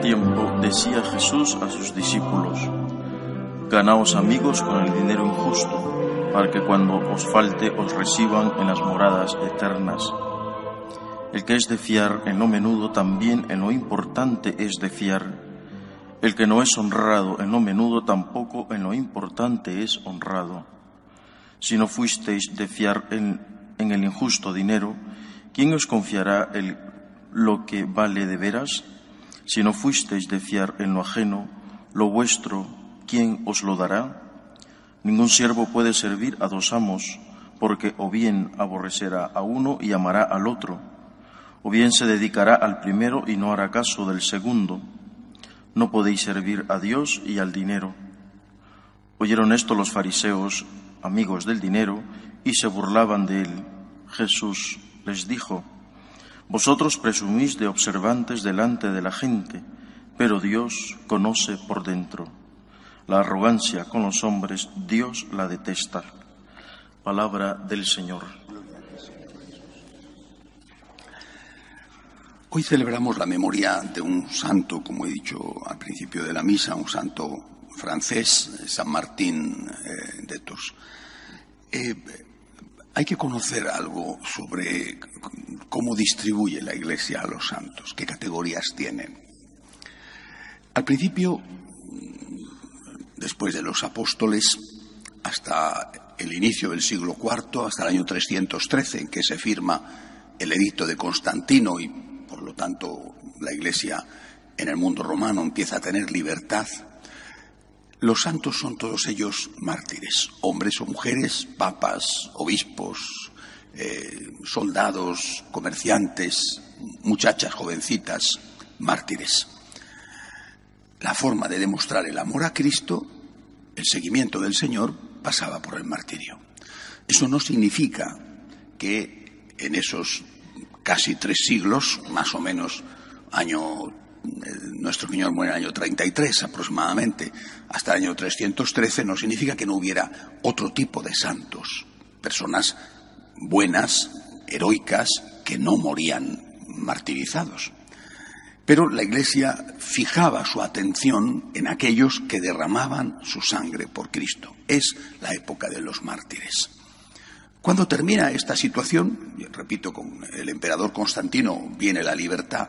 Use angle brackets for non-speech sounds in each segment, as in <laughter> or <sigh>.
tiempo decía Jesús a sus discípulos, Ganaos amigos con el dinero injusto, para que cuando os falte os reciban en las moradas eternas. El que es de fiar en lo menudo también en lo importante es de fiar. El que no es honrado en lo menudo tampoco en lo importante es honrado. Si no fuisteis de fiar en, en el injusto dinero, ¿quién os confiará el, lo que vale de veras? Si no fuisteis de fiar en lo ajeno, lo vuestro, ¿quién os lo dará? Ningún siervo puede servir a dos amos, porque o bien aborrecerá a uno y amará al otro, o bien se dedicará al primero y no hará caso del segundo. No podéis servir a Dios y al dinero. Oyeron esto los fariseos, amigos del dinero, y se burlaban de él. Jesús les dijo, vosotros presumís de observantes delante de la gente, pero Dios conoce por dentro. La arrogancia con los hombres, Dios la detesta. Palabra del Señor. Hoy celebramos la memoria de un santo, como he dicho al principio de la misa, un santo francés, San Martín eh, de Tours. Eh, hay que conocer algo sobre cómo distribuye la Iglesia a los santos, qué categorías tienen. Al principio, después de los apóstoles, hasta el inicio del siglo IV, hasta el año 313, en que se firma el edicto de Constantino y, por lo tanto, la Iglesia en el mundo romano empieza a tener libertad, los santos son todos ellos mártires, hombres o mujeres, papas, obispos, eh, soldados, comerciantes, muchachas jovencitas, mártires. La forma de demostrar el amor a Cristo, el seguimiento del Señor, pasaba por el martirio. Eso no significa que en esos casi tres siglos, más o menos año nuestro Señor muere en el año 33 aproximadamente, hasta el año 313, no significa que no hubiera otro tipo de santos, personas buenas, heroicas, que no morían martirizados. Pero la Iglesia fijaba su atención en aquellos que derramaban su sangre por Cristo. Es la época de los mártires. Cuando termina esta situación, repito, con el emperador Constantino viene la libertad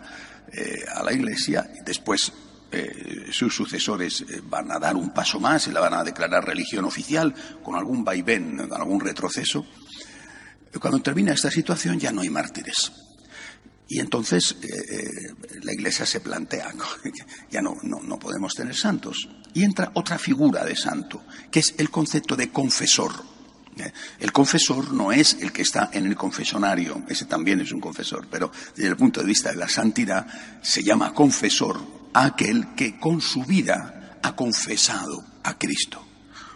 eh, a la Iglesia, después eh, sus sucesores eh, van a dar un paso más y la van a declarar religión oficial con algún vaivén, algún retroceso. Cuando termina esta situación ya no hay mártires. Y entonces la Iglesia se plantea, <laughs> ya no, no, podemos tener santos. Y entra otra figura de santo, que es el concepto de confesor. El confesor no es el que está en el confesonario, ese también es un confesor, pero desde el punto de vista de la santidad se llama confesor aquel que con su vida ha confesado a Cristo,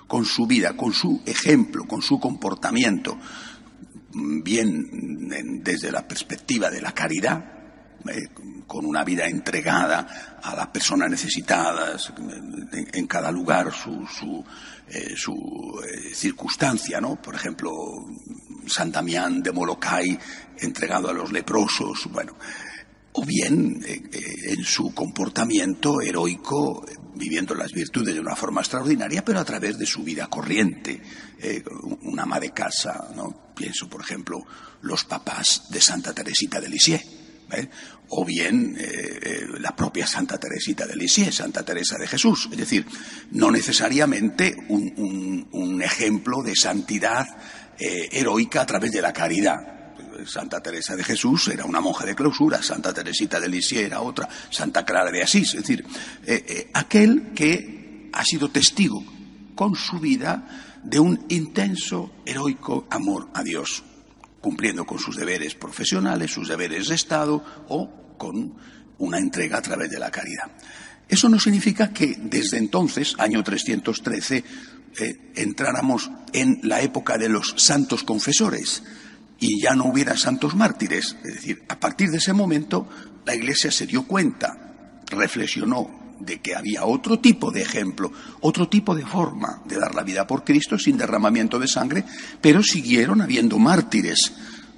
con su vida, con su ejemplo, con su comportamiento, bien desde la perspectiva de la caridad, eh, con una vida entregada a las personas necesitadas, en, cada lugar su, su, eh, eh, circunstancia, ¿no? Por ejemplo, San Damián de Molokai entregado a los leprosos, bueno, o bien en su comportamiento heroico, viviendo las virtudes de una forma extraordinaria, pero a través de su vida corriente, una ama de casa, ¿no? Pienso, por ejemplo, los papás de Santa Teresita de Lisieux. ¿Eh? o bien eh, eh, la propia Santa Teresita de Lisieux, Santa Teresa de Jesús. Es decir, no necesariamente un, ejemplo de santidad heroica a través de la caridad. Santa Teresa de Jesús era una monja de clausura, Santa Teresita de Lisieux era otra, Santa Clara de Asís. Es decir, aquel que ha sido testigo con su vida de un intenso, heroico amor a Dios, cumpliendo con sus deberes profesionales, sus deberes de Estado o con una entrega a través de la caridad. Eso no significa que desde entonces, año 313, eh, entráramos en la época de los santos confesores y ya no hubiera santos mártires. Es decir, a partir de ese momento la Iglesia se dio cuenta, reflexionó, de que había otro tipo de ejemplo, otro tipo de forma de dar la vida por Cristo sin derramamiento de sangre, pero siguieron habiendo mártires.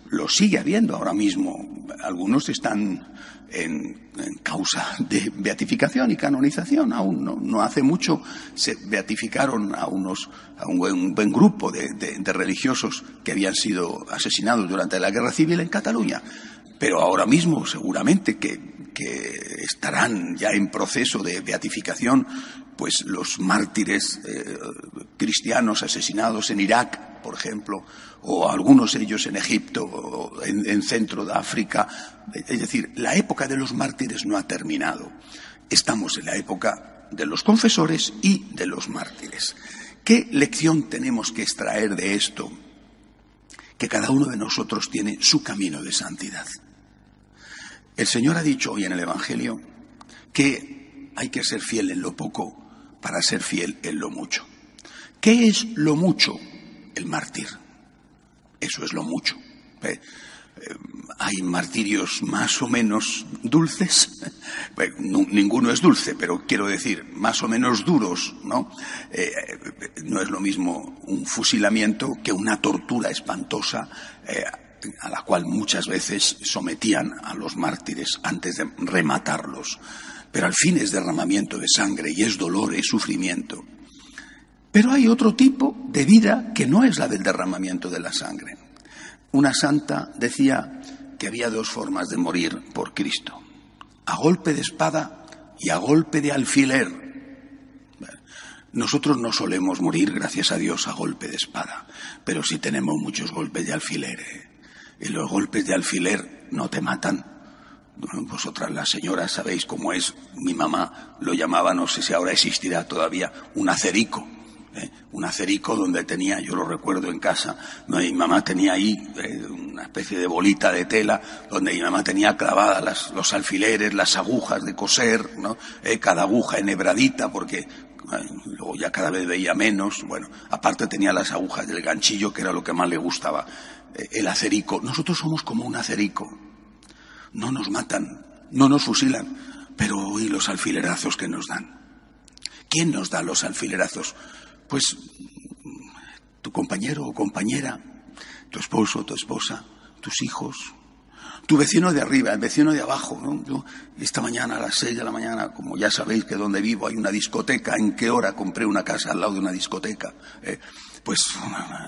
Lo sigue habiendo ahora mismo. algunos están en, causa de beatificación y canonización. Aún no, hace mucho se beatificaron a, unos, a un, buen, grupo de, religiosos que habían sido asesinados durante la guerra civil en Cataluña. Pero ahora mismo, seguramente, que, estarán ya en proceso de beatificación, pues los mártires eh, cristianos asesinados en Irak, por ejemplo, o algunos de ellos en Egipto, o en, centro de África. Es decir, la época de los mártires no ha terminado. Estamos en la época de los confesores y de los mártires. ¿Qué lección tenemos que extraer de esto? Que cada uno de nosotros tiene su camino de santidad. El Señor ha dicho hoy en el Evangelio que hay que ser fiel en lo poco para ser fiel en lo mucho. ¿Qué es lo mucho? El mártir. Eso es lo mucho. ¿eh? Eh, hay martirios más o menos dulces, <laughs> ninguno es dulce, pero quiero decir, más o menos duros, ¿no? Eh, no es lo mismo un fusilamiento que una tortura espantosa a la cual muchas veces sometían a los mártires antes de rematarlos. Pero al fin es derramamiento de sangre y es dolor, y sufrimiento. Pero hay otro tipo de vida que no es la del derramamiento de la sangre. Una santa decía que había dos formas de morir por Cristo, a golpe de espada y a golpe de alfiler. Nosotros no solemos morir, gracias a Dios, a golpe de espada, pero sí tenemos muchos golpes de alfiler. ¿eh? Y los golpes de alfiler no te matan, vosotras las señoras sabéis cómo es. Mi mamá lo llamaba, no sé si ahora existirá todavía, un acerico. ¿eh? Un acerico donde tenía, yo lo recuerdo en casa, mi mamá tenía ahí eh, una especie de bolita de tela donde mi mamá tenía clavadas los alfileres, las agujas de coser, ¿no? Eh, cada aguja enhebradita porque luego ya cada vez veía menos. Bueno, aparte tenía las agujas del ganchillo que era lo que más le gustaba. el acerico. Nosotros somos como un acerico no nos matan, no nos fusilan, pero ¿y los alfilerazos que nos dan? ¿Quién nos da los alfilerazos? Pues tu compañero o compañera, tu esposo, tu esposa, tus hijos, tu vecino de arriba, el vecino de abajo. esta mañana a las seis de la mañana, como ya sabéis que donde vivo hay una discoteca, ¿en qué hora compré una casa al lado de una discoteca? Eh, pues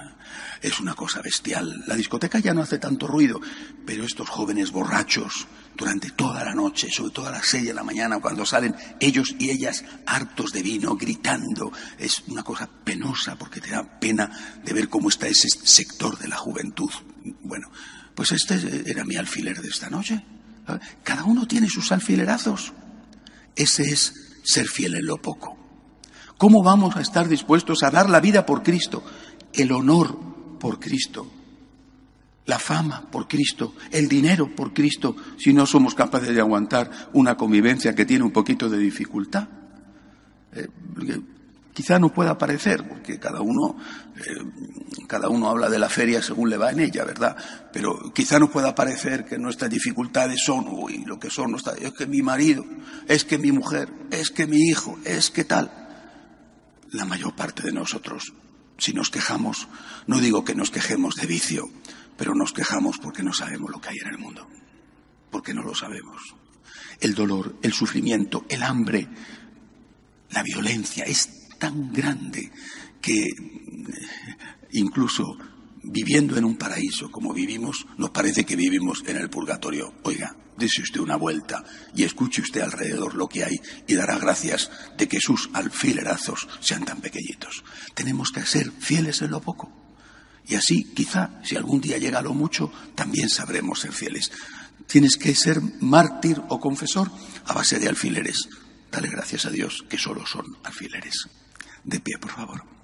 <laughs> es una cosa bestial. La discoteca ya no hace tanto ruido, pero estos jóvenes borrachos durante toda la noche, sobre todo a las seis de la mañana, cuando salen ellos y ellas hartos de vino, gritando, es una cosa penosa porque te da pena de ver cómo está ese sector de la juventud. Bueno, pues este era mi alfiler de esta noche. Cada uno tiene sus alfilerazos. Ese es ser fiel en lo poco. ¿Cómo vamos a estar dispuestos a dar la vida por Cristo? El honor por Cristo, la fama por Cristo, el dinero por Cristo, si no somos capaces de aguantar una convivencia que tiene un poquito de dificultad. Eh, quizá no pueda parecer, porque cada uno, eh, cada uno habla de la feria según le va en ella, ¿verdad? Pero quizá no pueda parecer que nuestras dificultades son, uy, lo que son, es que mi marido, es que mi mujer, es que mi hijo, es que tal. La mayor parte de nosotros si nos quejamos, no digo que nos quejemos de vicio, pero nos quejamos porque no sabemos lo que hay en el mundo, porque no lo sabemos. El dolor, el sufrimiento, el hambre, la violencia es tan grande que incluso viviendo en un paraíso como vivimos, nos parece que vivimos en el purgatorio. Oiga, dése usted una vuelta y escuche usted alrededor lo que hay y dará gracias de que sus alfilerazos sean tan pequeñitos. Tenemos que ser fieles en lo poco. Y así, quizá, si algún día llega lo mucho, también sabremos ser fieles. Tienes que ser mártir o confesor a base de alfileres. Dale gracias a Dios que solo son alfileres. De pie, por favor.